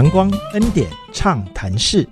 阳光恩典畅谈室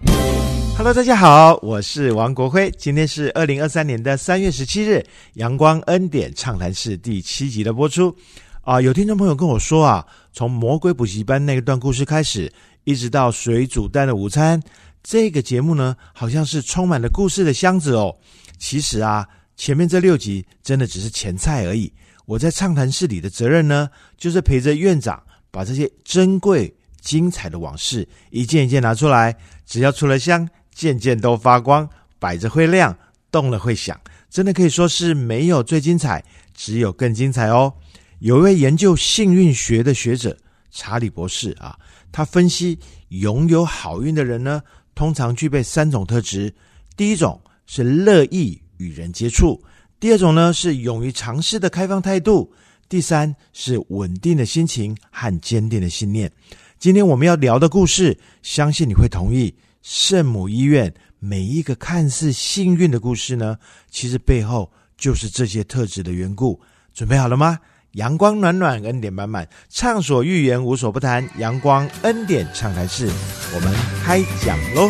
，Hello，大家好，我是王国辉，今天是二零二三年的三月十七日，阳光恩典畅谈室第七集的播出啊，有听众朋友跟我说啊，从魔鬼补习班那一段故事开始，一直到水煮蛋的午餐，这个节目呢，好像是充满了故事的箱子哦。其实啊，前面这六集真的只是前菜而已。我在畅谈室里的责任呢，就是陪着院长把这些珍贵、精彩的往事一件一件拿出来。只要出了香，件件都发光，摆着会亮，动了会响，真的可以说是没有最精彩，只有更精彩哦。有一位研究幸运学的学者查理博士啊，他分析拥有好运的人呢，通常具备三种特质。第一种是乐意与人接触。第二种呢是勇于尝试的开放态度，第三是稳定的心情和坚定的信念。今天我们要聊的故事，相信你会同意。圣母医院每一个看似幸运的故事呢，其实背后就是这些特质的缘故。准备好了吗？阳光暖暖，恩典满满，畅所欲言，无所不谈。阳光恩典畅谈室，我们开讲喽！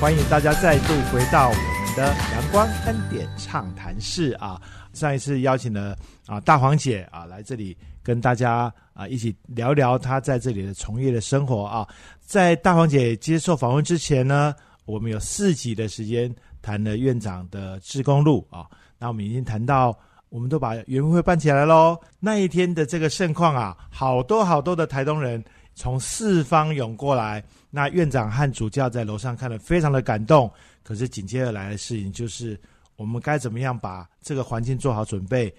欢迎大家再度回到我们的阳光恩典畅谈室啊！上一次邀请了啊大黄姐啊来这里跟大家啊一起聊聊她在这里的从业的生活啊。在大黄姐接受访问之前呢，我们有四集的时间谈了院长的志工路啊。那我们已经谈到，我们都把园会办起来喽。那一天的这个盛况啊，好多好多的台东人从四方涌过来。那院长和主教在楼上看了，非常的感动。可是紧接而来的事情就是，我们该怎么样把这个环境做好准备，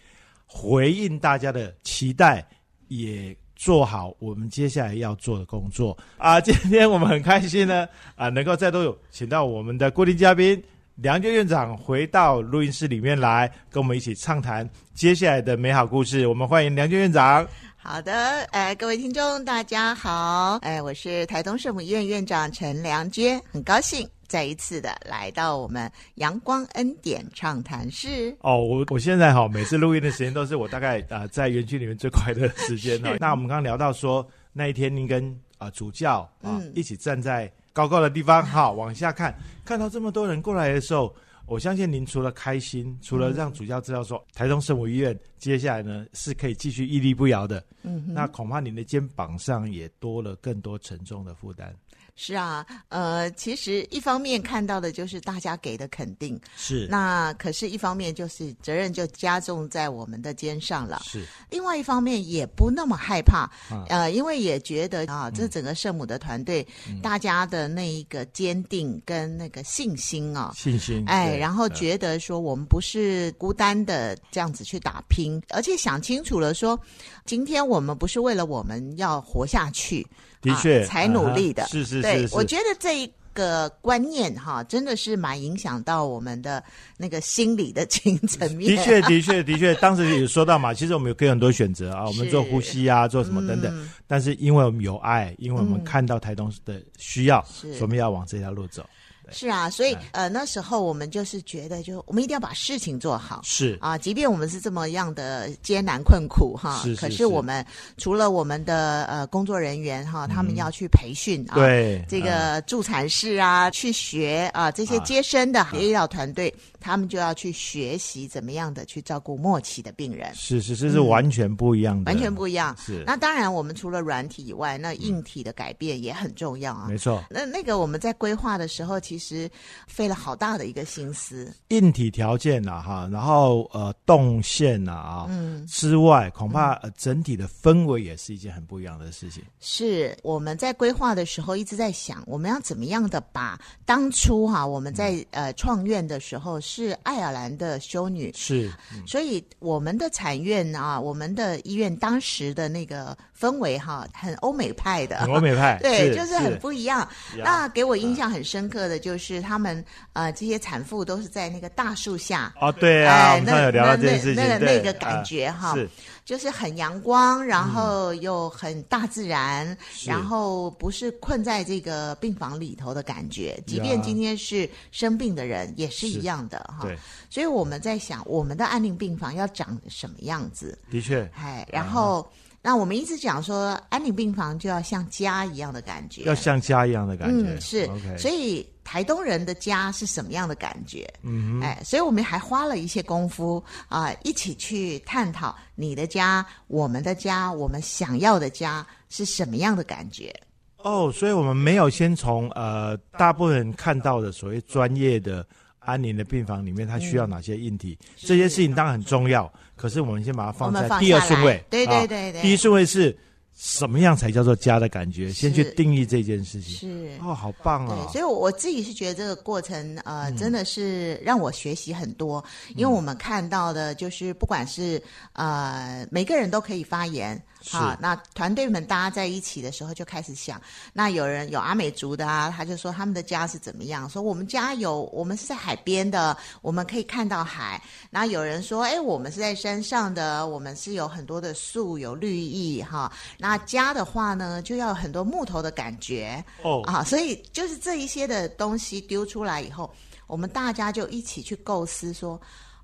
回应大家的期待，也做好我们接下来要做的工作啊！今天我们很开心呢，啊，能够再度请到我们的固定嘉宾梁娟院长回到录音室里面来，跟我们一起畅谈接下来的美好故事。我们欢迎梁娟院长。好的，哎，各位听众，大家好，哎，我是台东圣母医院院长陈良娟，很高兴再一次的来到我们阳光恩典畅谈室。哦，我我现在哈，每次录音的时间都是我大概啊在园区里面最快的时间哈。那我们刚刚聊到说，那一天您跟啊主教啊一起站在高高的地方哈，往下看，看到这么多人过来的时候。我相信您除了开心，除了让主教知道说台中圣母医院接下来呢是可以继续屹立不摇的，嗯，那恐怕您的肩膀上也多了更多沉重的负担。是啊，呃，其实一方面看到的就是大家给的肯定，是。那可是一方面就是责任就加重在我们的肩上了，是。另外一方面也不那么害怕，呃，因为也觉得啊，这整个圣母的团队，大家的那一个坚定跟那个信心啊，信心，哎，然后觉得说我们不是孤单的这样子去打拼，而且想清楚了说，今天我们不是为了我们要活下去。的确，才努力的，是是是。我觉得这一个观念哈，真的是蛮影响到我们的那个心理的情层面。的确，的确，的确，当时也说到嘛，其实我们有给很多选择啊，我们做呼吸啊，做什么等等。但是因为我们有爱，因为我们看到台东的需要，所以我们要往这条路走。是啊，所以呃那时候我们就是觉得，就我们一定要把事情做好。是。啊，即便我们是这么样的艰难困苦哈，是可是我们除了我们的呃工作人员哈，他们要去培训啊，对这个助产士啊去学啊，这些接生的医疗团队。他们就要去学习怎么样的去照顾末期的病人，是是，这是完全不一样的，完全不一样。是那当然，我们除了软体以外，那硬体的改变也很重要啊。没错，那那个我们在规划的时候，其实费了好大的一个心思。硬体条件啊，哈，然后呃动线啊啊，嗯，之外，恐怕呃整体的氛围也是一件很不一样的事情。是我们在规划的时候一直在想，我们要怎么样的把当初哈我们在呃创院的时候。是爱尔兰的修女，是，所以我们的产院啊，我们的医院当时的那个氛围哈，很欧美派的，欧美派，对，就是很不一样。那给我印象很深刻的就是他们呃，这些产妇都是在那个大树下，啊，对啊，我们有聊到这件事情，那个那个感觉哈。就是很阳光，然后又很大自然，是然后不是困在这个病房里头的感觉。即便今天是生病的人，也是是一样的哈。对，所以我们在想，我们的安宁病房要长什么样子？的确，哎，然后。那我们一直讲说，安宁病房就要像家一样的感觉，要像家一样的感觉。嗯，是所以台东人的家是什么样的感觉？嗯哼，哎，所以我们还花了一些功夫啊、一起去探讨你的家、我们的家、我们想要的家是什么样的感觉。哦，所以我们没有先从呃大部分人看到的所谓专业的安宁的病房里面，它需要哪些硬体，这些事情当然很重要。可是我们先把它放在第二顺位，对啊对对对，第一顺位是什么样才叫做家的感觉？先去定义这件事情。是。哦，好棒对，哦！所以我我自己是觉得这个过程，呃，真的是让我学习很多，因为我们看到的就是，不管是呃每个人都可以发言，是好，那团队们大家在一起的时候就开始想，那有人有阿美族的啊，他就说他们的家是怎么样，说我们家有我们是在海边的，我们可以看到海，然后有人说，哎，我们是在山上的，我们是有很多的树有绿意哈，那家的话呢，就要有很多木头的感觉，哦，啊，所以就是这一些的东西丢出来以后，我们大家就一起去构思说，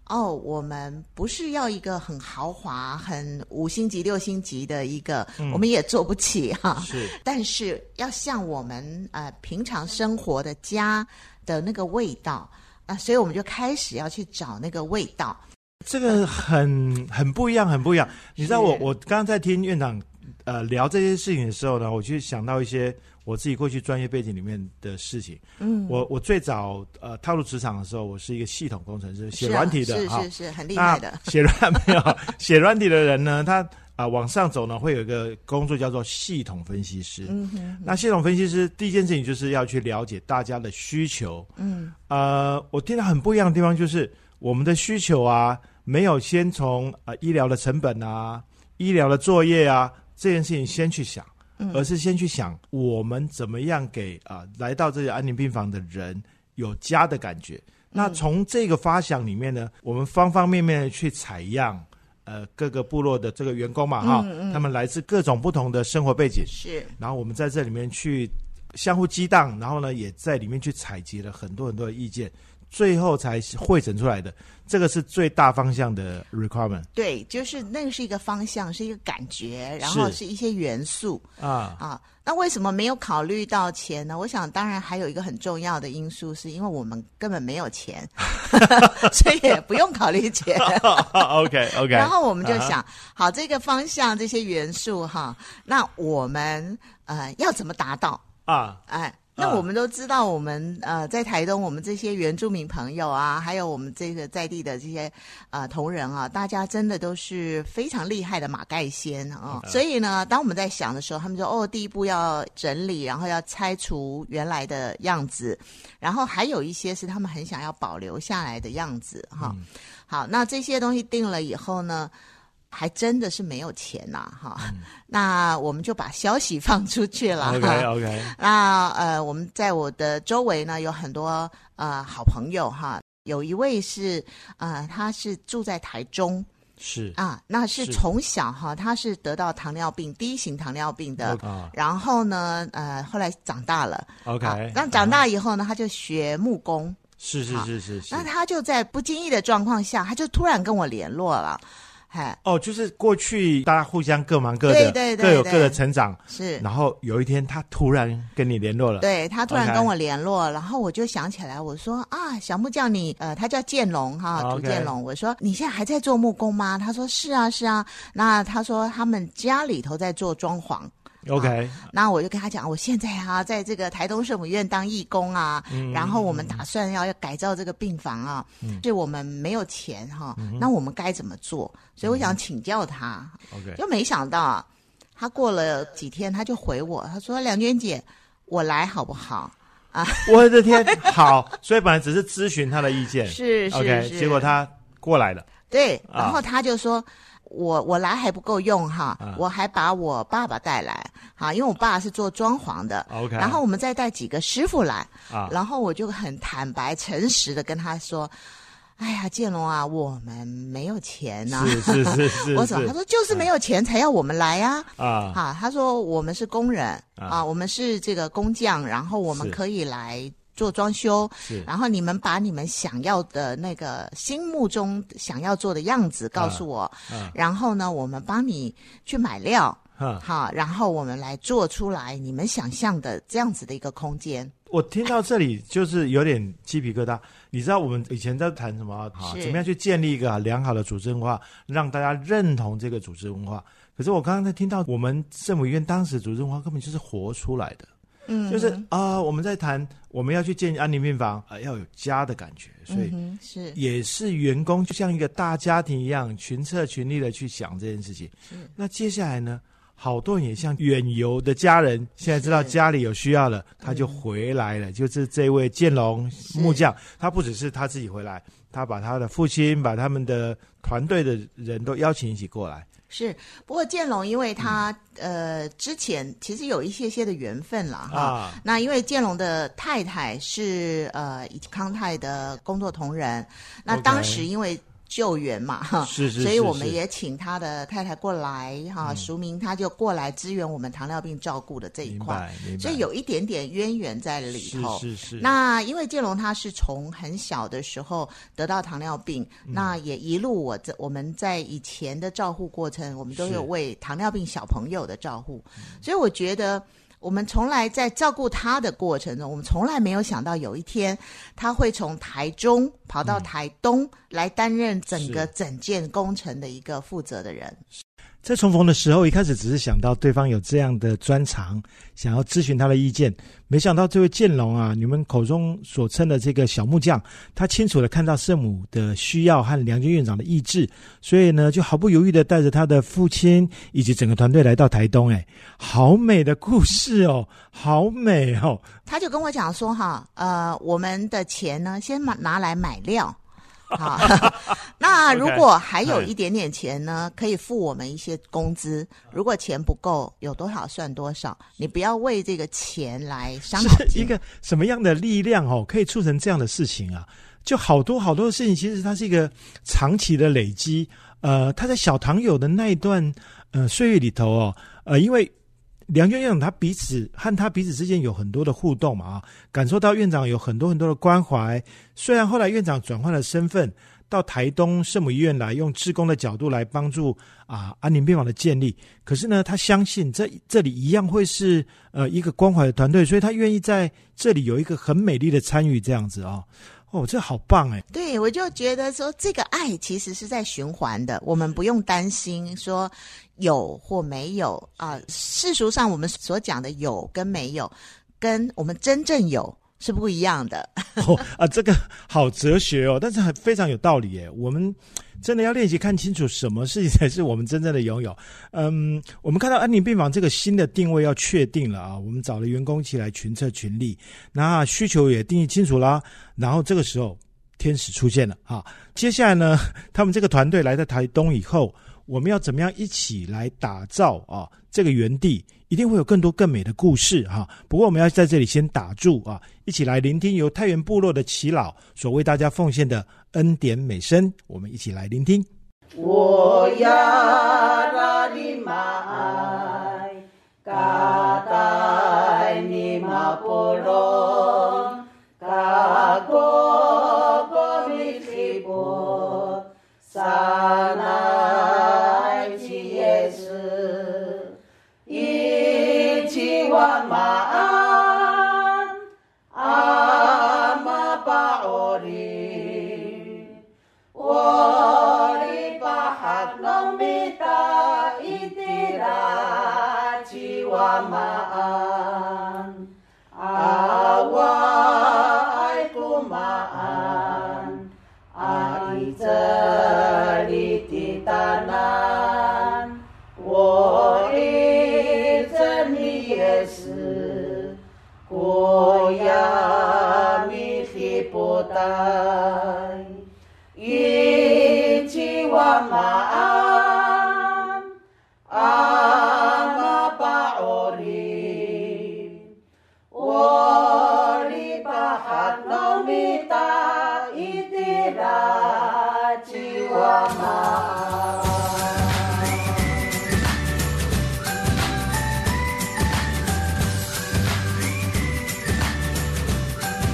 哦，我们不是要一个很豪华、很五星级、六星级的一个，我们也做不起哈、是但是要像我们呃平常生活的家的那个味道啊、所以我们就开始要去找那个味道。这个很很不一样，很不一样。你知道我是我刚刚在听院长呃聊这些事情的时候呢，我就想到一些我自己过去专业背景里面的事情。嗯，我我最早呃踏入职场的时候，我是一个系统工程师，写软体的哈是是是很厉害的，写软没有 写软体的人呢，他啊、往上走呢，会有一个工作叫做系统分析师。嗯哼，那系统分析师第一件事情就是要去了解大家的需求。嗯，呃，我听到很不一样的地方就是我们的需求啊，没有先从呃医疗的成本啊、医疗的作业啊这件事情先去想，嗯而是先去想我们怎么样给啊、来到这个安宁病房的人有家的感觉。那从这个发想里面呢，我们方方面面的去采样。呃，各个部落的这个员工嘛，哈、他们来自各种不同的生活背景，是然后我们在这里面去相互激荡，然后呢，也在里面去采集了很多很多的意见，最后才汇整出来的。这个是最大方向的 requirement 对，就是那个是一个方向，是一个感觉，然后是是一些元素。啊，啊，那为什么没有考虑到钱呢？我想，当然还有一个很重要的因素，是因为我们根本没有钱，所以也不用考虑钱。OK OK，然后我们就啊想，好，这个方向这些元素哈，那我们呃要怎么达到？啊，哎，那啊我们都知道，我们呃在台东，我们这些原住民朋友啊，还有我们这个在地的这些呃同仁啊，大家真的都是非常厉害的马盖先啊、所以呢，当我们在想的时候，他们说哦，第一步要整理，然后要拆除原来的样子，然后还有一些是他们很想要保留下来的样子哈。好，那这些东西定了以后呢？还真的是没有钱呐、哈、那我们就把消息放出去了。OK OK，那呃，我们在我的周围呢有很多呃好朋友哈，有一位是呃，他是住在台中是啊，那是是从小哈，他是得到糖尿病第一型糖尿病的。啊然后呢，呃，后来长大了 OK，啊那长大以后呢，他就学木工。是是是是是那。他就在不经意的状况下，他就突然跟我联络了，哎，哦，就是过去大家互相各忙各的，对对对各有各的成长，是然后有一天他突然跟你联络了，对他突然跟我联络然后我就想起来，我说啊，小木叫你，呃，他叫建龙哈，涂建龙。我说你现在还在做木工吗？他说是啊是啊。那他说他们家里头在做装潢。OK，那我就跟他讲，我现在啊，在这个台东圣母院当义工啊，嗯。然后我们打算要要改造这个病房啊，是我们没有钱哈、那我们该怎么做？所以我想请教他，OK，就没想到啊，他过了几天他就回我，他说梁娟姐，我来好不好？啊。我的天，好，所以本来只是咨询他的意见，是是 OK，是，结果他过来了，对，啊。然后他就说。我我来还不够用哈，啊。我还把我爸爸带来哈，因为我爸是做装潢的 OK 然后我们再带几个师傅来，啊，然后我就很坦白、诚实的跟他说：“哎呀，建龙啊，我们没有钱呐、是是是是，我怎么？他说就是没有钱才要我们来呀、啊，啊，他说我们是工人啊。啊，我们是这个工匠，然后我们可以来做装修，是然后你们把你们想要的那个心目中想要做的样子告诉我，啊然后呢，我们帮你去买料，哈，好，然后我们来做出来你们想象的这样子的一个空间。我听到这里就是有点鸡皮疙瘩。你知道我们以前在谈什么啊？是怎么样去建立一个良好的组织文化，让大家认同这个组织文化？可是我刚刚在听到我们圣母医院当时组织文化根本就是活出来的，嗯，就是啊、我们在谈我们要去建安宁病房啊、要有家的感觉，所以是也是员工就像一个大家庭一样，群策群力的去想这件事情。那接下来呢？好多人也像远游的家人，现在知道家里有需要了，他就回来了。就是这位建龙木匠，他不只是他自己回来，他把他的父亲、把他们的团队的人都邀请一起过来。是，不过建龙因为他、嗯呃之前其实有一些些的缘分了哈。啊，那因为建龙的太太是呃康泰的工作同仁，那当时因为救援嘛哈，是是，所以我们也请他的太太过来哈，嗯。淑明他就过来支援我们糖尿病照顾的这一块，所以有一点点渊源在里头。是是是，那因为建龙他是从很小的时候得到糖尿病，嗯。那也一路我在我们在以前的照护过程，我们都有为糖尿病小朋友的照护，所以我觉得。我们从来在照顾他的过程中，我们从来没有想到有一天他会从台中跑到台东来担任整个整件工程的一个负责的人。在重逢的时候，一开始只是想到对方有这样的专长，想要咨询他的意见，没想到这位建龙啊，你们口中所称的这个小木匠，他清楚的看到圣母的需要和梁军院长的意志，所以呢，就毫不犹豫的带着他的父亲以及整个团队来到台东。哎，好美的故事哦，好美哦，他就跟我讲说哈，呃，我们的钱呢，先拿拿来买料。好，那如果还有哎一点点钱呢，可以付我们一些工资。如果钱不够，有多少算多少，你不要为这个钱来伤脑筋。是一个什么样的力量哦，可以促成这样的事情啊？就好多好多的事情，其实它是一个长期的累积。呃，他在小唐友的那一段呃岁月里头哦，呃，因为梁院长他彼此和他彼此之间有很多的互动嘛啊，感受到院长有很多很多的关怀。虽然后来院长转换了身份，到台东圣母医院来，用志工的角度来帮助啊安宁病房的建立，可是呢，他相信这这里一样会是呃一个关怀的团队，所以他愿意在这里有一个很美丽的参与，这样子啊、哦，哦这好棒哎！对，我就觉得说，这个爱其实是在循环的，我们不用担心说有或没有啊。世俗上我们所讲的有跟没有，跟我们真正有是不一样的。哦啊，这个好哲学哦，但是很非常有道理耶。我们真的要练习看清楚什么事情才是我们真正的拥有。嗯，我们看到安宁病房这个新的定位要确定了啊，我们找了员工一起来群策群力，那需求也定义清楚啦。然后这个时候天使出现了啊，接下来呢，他们这个团队来到台东以后，我们要怎么样一起来打造啊这个园地？一定会有更多更美的故事哈、不过我们要在这里先打住啊，一起来聆听由太原部落的耆老所为大家奉献的恩典美声，我们一起来聆听。我呀啦哩嘛爱，嘎达尼嘛波罗，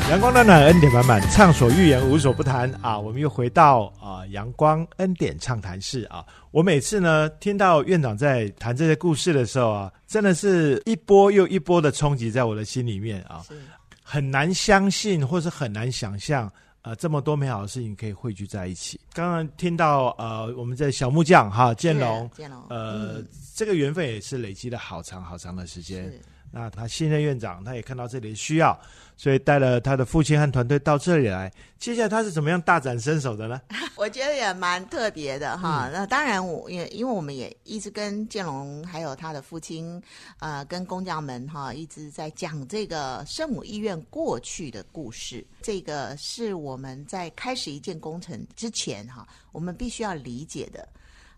阳光暖暖，恩典满满，畅所欲言，无所不谈啊！我们又回到啊阳光恩典畅谈室啊！我每次呢听到院长在谈这些故事的时候啊，真的是一波又一波的冲击在我的心里面啊，很难相信，或是很难想象，呃，这么多美好的事情可以汇聚在一起。刚刚听到呃，我们在小木匠哈建龙，建龙，呃，这个缘分也是累积了好长好长的时间。那他新任院长，他也看到这里的需要，所以带了他的父亲和团队到这里来。接下来他是怎么样大展身手的呢？我觉得也蛮特别的哈。那当然，我也因为我们也一直跟建龙还有他的父亲，呃，跟工匠们哈一直在讲这个圣母医院过去的故事。这个是我们在开始一件工程之前哈，我们必须要理解的。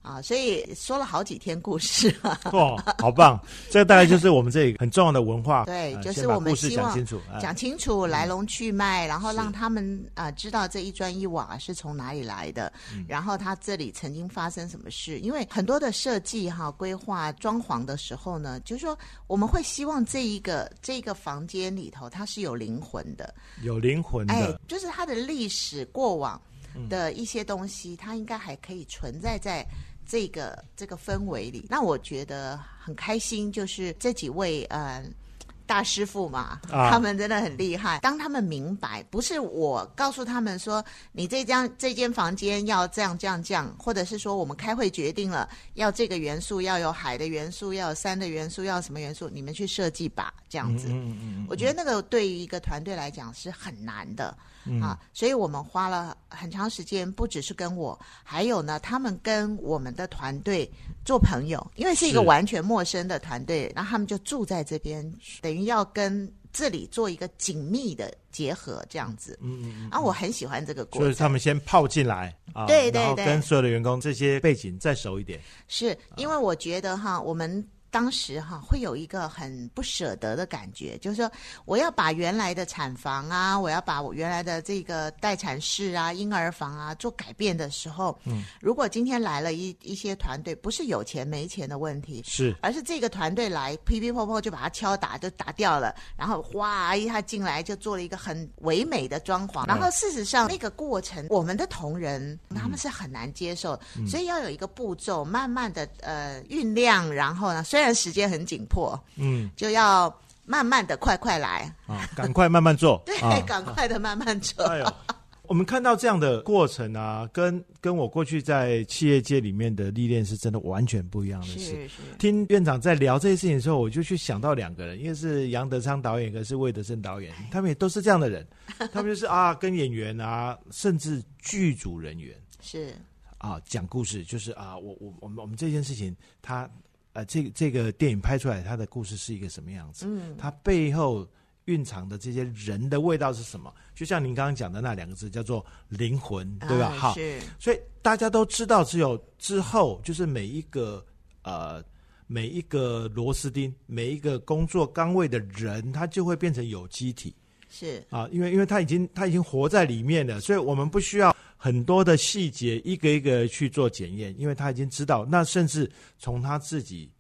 啊，所以说了好几天故事哦，好棒！这大概就是我们这里很重要的文化。对，就是我们希望讲清楚，讲清楚来龙去脉，然后让他们啊知道这一砖一瓦是从哪里来的，然后他这里曾经发生什么事。因为很多的设计哈、规划、装潢的时候呢，就是说我们会希望这一个这个房间里头它是有灵魂的，有灵魂的，哎，就是它的历史过往的一些东西，它应该还可以存在在。这个这个氛围里，那我觉得很开心，就是这几位呃大师傅嘛，他们真的很厉害。当他们明白，不是我告诉他们说，你这间这间房间要这样这样这样，或者是说我们开会决定了要这个元素要有海的元素，要有山的元素，要什么元素，你们去设计吧，这样子。嗯嗯嗯。我觉得那个对于一个团队来讲是很难的。嗯啊，所以我们花了很长时间，不只是跟我，还有呢，他们跟我们的团队做朋友，因为是一个完全陌生的团队，然后他们就住在这边，等于要跟这里做一个紧密的结合，这样子。嗯。啊，我很喜欢这个过程。所以他们先泡进来啊，对对对，跟所有的员工这些背景再熟一点。是因为我觉得哈，我们。当时哈会有一个很不舍得的感觉，就是说我要把原来的产房啊，我要把我原来的这个待产室啊、婴儿房啊做改变的时候，嗯，如果今天来了一一些团队，不是有钱没钱的问题，是，而是这个团队来噼噼啪啪就把它敲打就打掉了，然后哗一下进来就做了一个很唯美的装潢，然后事实上那个过程，我们的同仁他们是很难接受，所以要有一个步骤，慢慢的呃酝酿，然后呢，虽虽然时间很紧迫，嗯，就要慢慢的快快来。啊，赶快慢慢做，对，赶快的慢慢做。哎呦，我们看到这样的过程啊，跟跟我过去在企业界里面的历练是真的完全不一样的事。听院长在聊这些事情的时候，我就去想到两个人，一个是杨德昌导演，一个是魏德胜导演，他们也都是这样的人，他们就是啊，跟演员啊，甚至剧组人员。是。啊，讲故事，就是啊，我我我们我们这件事情他。呃，这个这个电影拍出来，它的故事是一个什么样子？嗯，它背后蕴藏的这些人的味道是什么？就像您刚刚讲的那两个字，叫做灵魂，对吧？好，所以大家都知道，只有之后，就是每一个呃每一个螺丝钉，每一个工作岗位的人，他就会变成有机体。是啊，因为因为他已经他已经活在里面了，所以我们不需要。很多的细节一个一个去做检验，因为他已经知道，那甚至从他自己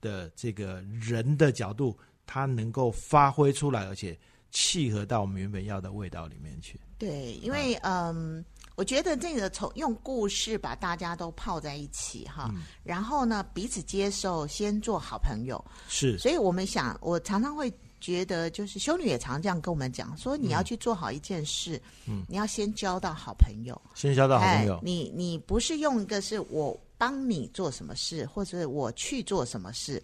的这个人的角度，他能够发挥出来，而且契合到我们原本要的味道里面去。对，因为嗯，我觉得这个从用故事把大家都泡在一起哈，然后呢彼此接受，先做好朋友。是，所以我们想，我常常会。觉得就是修女也常这样跟我们讲，说你要去做好一件事，嗯，你要先交到好朋友，先交到好朋友。你你不是用一个是我帮你做什么事，或者我去做什么事，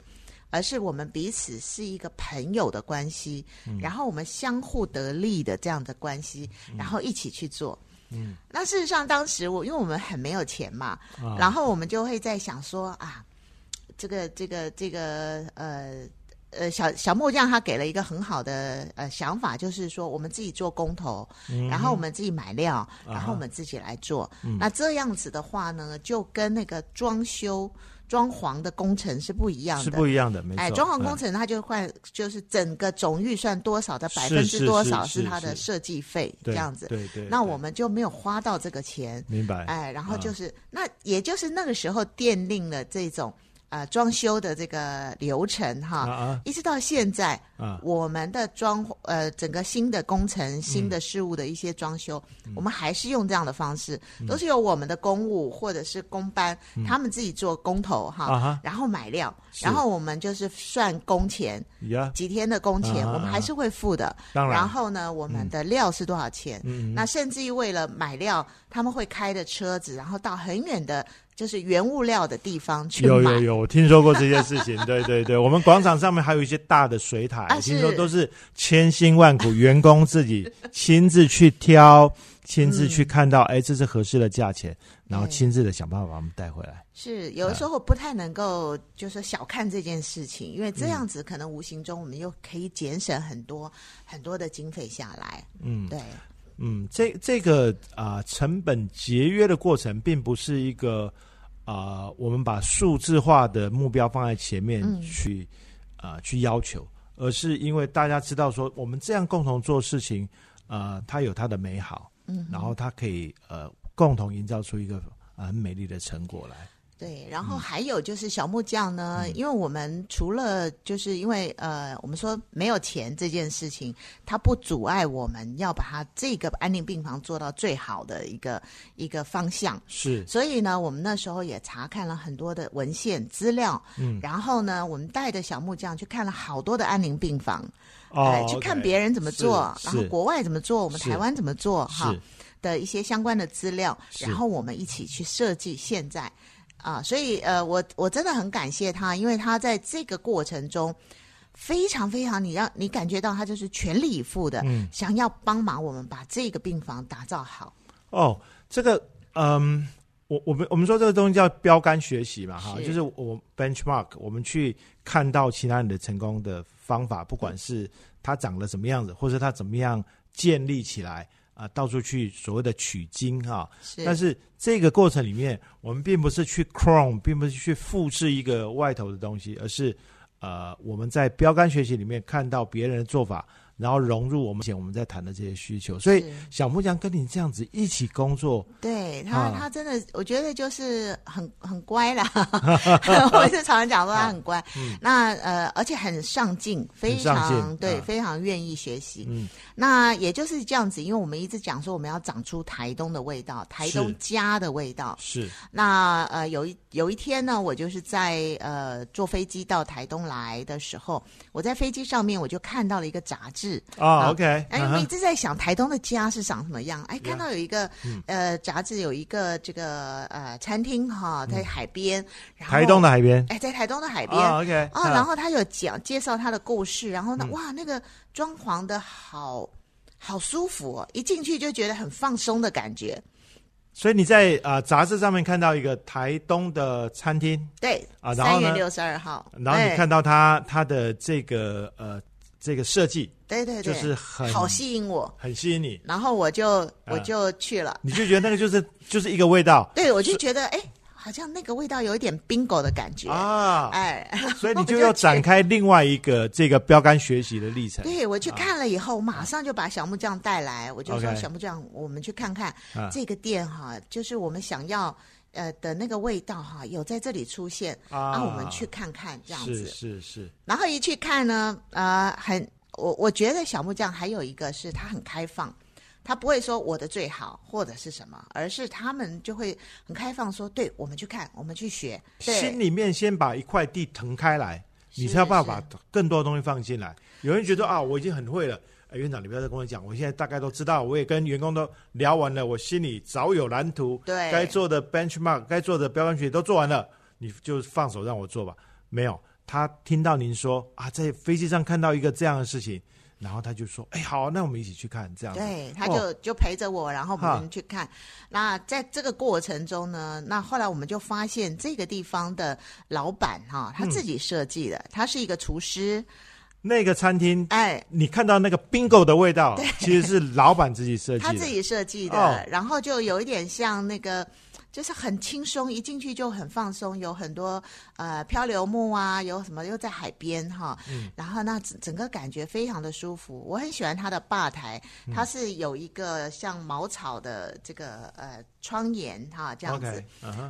而是我们彼此是一个朋友的关系，然后我们相互得利的这样的关系，然后一起去做。嗯，那事实上当时我因为我们很没有钱嘛，然后我们就会在想说啊，这个这个这个呃。呃，小小木匠他给了一个很好的呃想法，就是说我们自己做工头，然后我们自己买料，然后我们自己来做。那这样子的话呢，就跟那个装修装潢的工程是不一样的，是不一样的。没错，哎，装潢工程他就换，就是整个总预算多少的百分之多少是他的设计费这样子。对对。那我们就没有花到这个钱，明白？哎，然后就是那也就是那个时候奠定了这种。呃，装修的这个流程哈，一直到现在，啊。我们的装呃整个新的工程、新的事物的一些装修，嗯。我们还是用这样的方式，都是由我们的公务或者是公班、他们自己做工头哈，然后买料，然后我们就是算工钱，几天的工钱，啊我们还是会付的。当然。然后呢，我们的料是多少钱？那甚至于为了买料，他们会开着车子，然后到很远的，就是原物料的地方去买。有有有，我听说过这件事情。对对对，我们广场上面还有一些大的水塔，啊听说是。都是千辛万苦，员工自己 亲自去挑，亲自去看到，哎、这是合适的价钱，然后亲自的想办法把我们带回来。是有的时候不太能够就是小看这件事情，因为嗯。这样子可能无形中我们又可以节省很多很多的经费下来。嗯对，嗯，这这个啊、成本节约的过程，并不是一个啊、我们把数字化的目标放在前面嗯。去啊、去要求，而是因为大家知道说，我们这样共同做事情，呃，它有它的美好，嗯，然后它可以呃共同营造出一个呃很美丽的成果来。对，然嗯。后还有就是小木匠呢，因为我们除了就是因为呃，我们说没有钱这件事情，它不阻碍我们要把它这个安宁病房做到最好的一个一个方向。是，所以呢，我们那时候也查看了很多的文献资料，嗯，然后呢，我们带着小木匠去看了好多的安宁病房，哦哎，去看别人怎么做，然后国外怎么做，我们台湾怎么做，哈的一些相关的资料，然后我们一起去设计现在啊，所以呃，我我真的很感谢他，因为他在这个过程中非常非常，你让你感觉到他就是全力以赴的，嗯想要帮忙我们把这个病房打造好。哦，这个嗯，我我们我们说这个东西叫标杆学习嘛，哈，就是我 benchmark，我们去看到其他人的成功的方法，不管是他长得什么样子，或者他怎么样建立起来啊、到处去所谓的取经哈。是，但是这个过程里面，我们并不是去 clone，并不是去复制一个外头的东西，而是呃，我们在标杆学习里面看到别人的做法，然后融入我们前我们在谈的这些需求。所以小木匠跟你这样子一起工作，对他，啊他真的，我觉得就是很很乖啦。我是常常讲说他很乖，那呃，而且很上进，非常对，啊非常愿意学习。嗯，那也就是这样子，因为我们一直讲说我们要长出台东的味道，台东家的味道。是那呃，有一有一天呢，我就是在呃坐飞机到台东来的时候，我在飞机上面我就看到了一个杂志，啊啊，OK，哎，我一直在想台东的家是长什么样。哎，看到有一个、嗯。呃杂志，有一个这个呃餐厅哈，在海边，然后台东的海边。哎，在台东的海边。啊，OK，哦，然后他有讲介绍他的故事，然后呢，嗯。哇，那个装潢的好好舒服哦，一进去就觉得很放松的感觉。所以你在啊、呃杂志上面看到一个台东的餐厅，对，啊然后呢？三月六十二号，哎然后你看到他他的这个呃这个设计对对对，就是很好吸引我，很吸引你，然后我就我就去了。你就觉得那个就是就是一个味道。对，我就觉得哎，好像那个味道有一点 bingo 的感觉。啊，哎，所以你就要展开另外一个这个标杆学习的历程。对，我去看了以后，马上就把小木匠带来，我就说小木匠，我们去看看啊。这个店哈，就是我们想要呃的那个味道哈，有在这里出现，啊啊，我们去看看这样子。是是，然后一去看呢，呃，很我我觉得小木匠还有一个是他很开放。他不会说我的最好或者是什么，而是他们就会很开放说，对我们去看，我们去学，对心里面先把一块地腾开来，你才有办法把更多的东西放进来。有人觉得啊，我已经很会了。哎，园长，你不要再跟我讲，我现在大概都知道，我也跟员工都聊完了，我心里早有蓝图，对该做的 benchmark，该做的标杆学习都做完了，你就放手让我做吧。没有，他听到您说啊，在飞机上看到一个这样的事情，然后他就说，哎，好，那我们一起去看这样。对，他哦就、就陪着我，然后我哈们去看。那在这个过程中呢，那后来我们就发现这个地方的老板哈，他自己设计的，他是一个厨师，那个餐厅，哎，你看到那个 bingo 的味道，其实是老板自己设计的。他自己设计的，哦然后就有一点像那个。就是很轻松，一进去就很放松，有很多呃漂流木啊，有什么又在海边哈，嗯然后那整整个感觉非常的舒服。我很喜欢它的吧台，嗯它是有一个像茅草的这个呃窗沿哈这样子。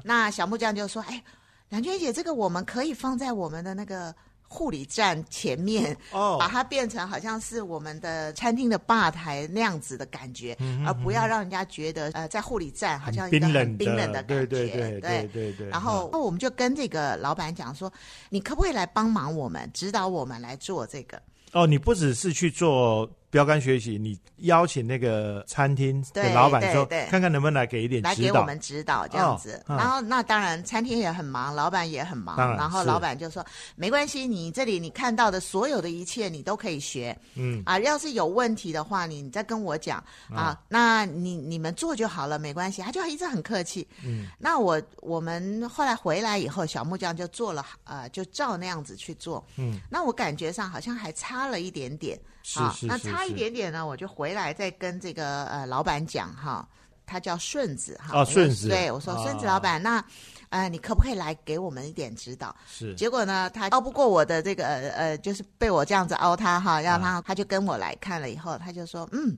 那小木匠就说：“哎，蓝娟姐，这个我们可以放在我们的那个护理站前面，哦把它变成好像是我们的餐厅的吧台那样子的感觉，而不要让人家觉得呃在护理站好像一个冰冷很冰冷的感觉。对对对对对对。然后我们就跟这个老板讲说，你可不可以来帮忙我们，指导我们来做这个？哦，你不只是去做标杆学习，你邀请那个餐厅的老板说对对，看看能不能来给一点来指导。给我们指导这样子。然后那当然，餐厅也很忙，老板也很忙。然后老板就说：“没关系，你这里你看到的所有的一切，你都可以学。嗯啊，要是有问题的话，你再跟我讲啊。那你你们做就好了，没关系。”他就一直很客气。嗯，那我我们后来回来以后，小木匠就做了，呃，就照那样子去做。嗯，那我感觉上好像还差了一点点。是啊，那差一点点呢，我就回来再跟这个呃老板讲哈，他叫顺子哈。啊顺子对我说哦顺子老板，那呃你可不可以来给我们一点指导？是结果呢，他熬不过我的这个呃呃，就是被我这样子凹他哈，让他、啊他就跟我来看了以后，他就说嗯，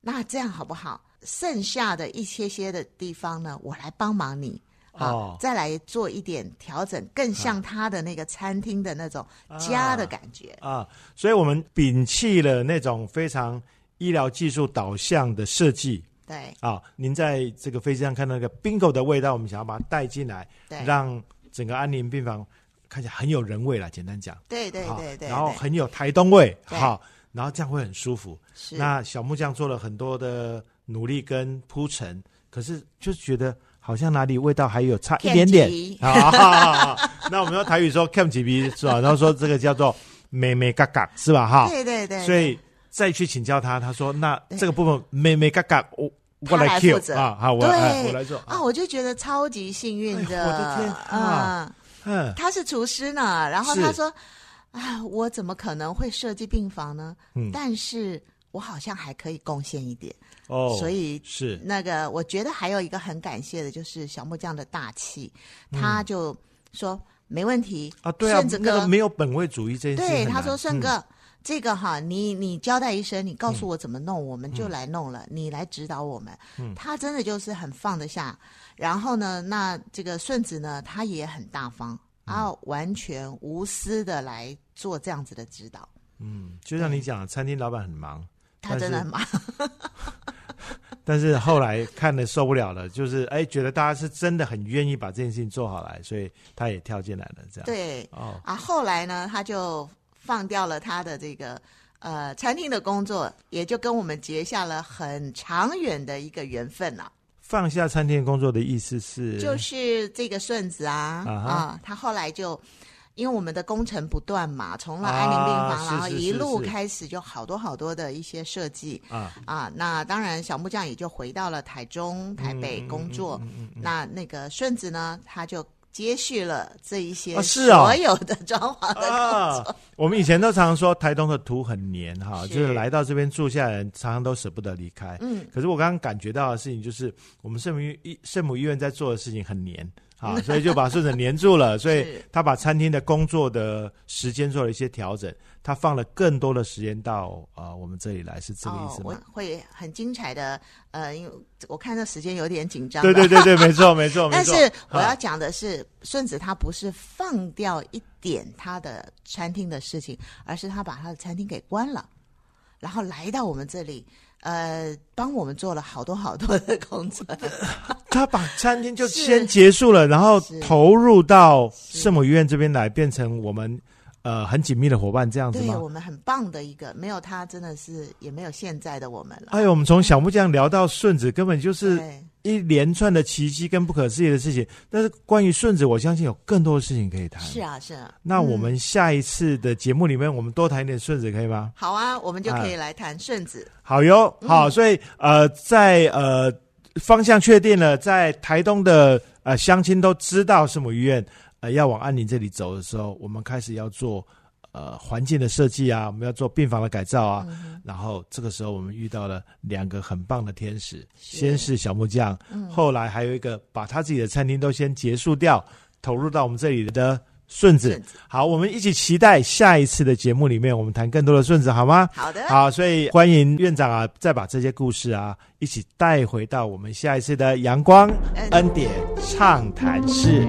那这样好不好？剩下的一些些的地方呢，我来帮忙你。啊，哦再来做一点调整，更像他的那个餐厅的那种家的感觉。啊，所以我们摒弃了那种非常医疗技术导向的设计对啊。您在这个飞机上看到那个 bingo 的味道，我们想要把它带进来，对让整个安宁病房看起来很有人味了。简单讲，对对好对对，然后很有台东味，好，然后这样会很舒服。是那小木匠做了很多的努力跟铺陈，可是就是觉得好像哪里味道还有差一点点。骗。好好好好好那我们用台语说 “cam 几皮”是吧？然后说这个叫做“妹妹嘎嘎”是吧？哈，对对对，所以再去请教他，他说：“那这个部分妹妹嘎嘎，我我来 Q 啊，好，我对。哎我来做啊，我就觉得超级幸运的，哎我的天嗯。啊，嗯，他是厨师呢，然后他说啊，我怎么可能会设计病房呢？嗯。但是我好像还可以贡献一点，哦，所以是。那个我觉得还有一个很感谢的就是小木匠的大气，他就说没问题啊，对啊顺子，哥那个没有本位主义这件事对，他说：“难嗯。顺哥，这个哈，你你交代一声，你告诉我怎么弄，我们就来弄了，你来指导我们。嗯。他真的就是很放得下。然后呢，那这个顺子呢，他也很大方，然后完全无私的来做这样子的指导。嗯，就像你讲的，餐厅老板很忙，他真的很忙，但是后来看的受不了了，就是哎，觉得大家是真的很愿意把这件事情做好来，所以他也跳进来了，这样。对哦，啊。后来呢，他就放掉了他的这个呃餐厅的工作，也就跟我们结下了很长远的一个缘分了。放下餐厅工作的意思是，就是这个顺子啊啊，他后来就因为我们的工程不断嘛，从了安宁病房，啊然后一路是开始就好多好多的一些设计啊，啊。那当然，小木匠也就回到了台中、台北工作。那那个顺子呢，他就接续了这一些所有的装潢的工作。啊，我们以前都常说台东的土很黏哈，是就是来到这边住下来，常常都舍不得离开。嗯，可是我刚刚感觉到的事情就是，我们圣母医圣母医院在做的事情很黏啊，所以就把顺子黏住了。所以他把餐厅的工作的时间做了一些调整，他放了更多的时间到啊、呃我们这里来，是这个意思哦，我吗？会很精彩的，呃，因为我看这时间有点紧张。对对对对，没错没错 没错。但是我要啊讲的是，顺子他不是放掉一点他的餐厅的事情，而是他把他的餐厅给关了，然后来到我们这里，呃，帮我们做了好多好多的工作。他把餐厅就先结束了，然后投入到圣母医院这边来，变成我们呃很紧密的伙伴，这样子吗对我？们很棒的一个，没有他真的是也没有现在的我们了。哎呦，我们从小木匠聊到顺子，根本就是对，一连串的奇迹跟不可思议的事情。但是关于顺子，我相信有更多的事情可以谈。是啊，是啊。那我嗯们下一次的节目里面，我们多谈一点顺子，可以吗？好啊，我们就可哎以来谈顺子。好哟，嗯好，所以呃，在呃方向确定了，在台东的呃乡亲都知道圣母医院呃要往安宁这里走的时候，我们开始要做呃环境的设计啊，我们要做病房的改造啊。嗯然后这个时候我们遇到了两个很棒的天使，是先是小木匠，嗯后来还有一个把他自己的餐厅都先结束掉，投入到我们这里的顺子顺。子好，我们一起期待下一次的节目里面，我们谈更多的顺子，好吗？好的，好，所以欢迎院长啊，再把这些故事啊，一起带回到我们下一次的阳光恩典畅谈室。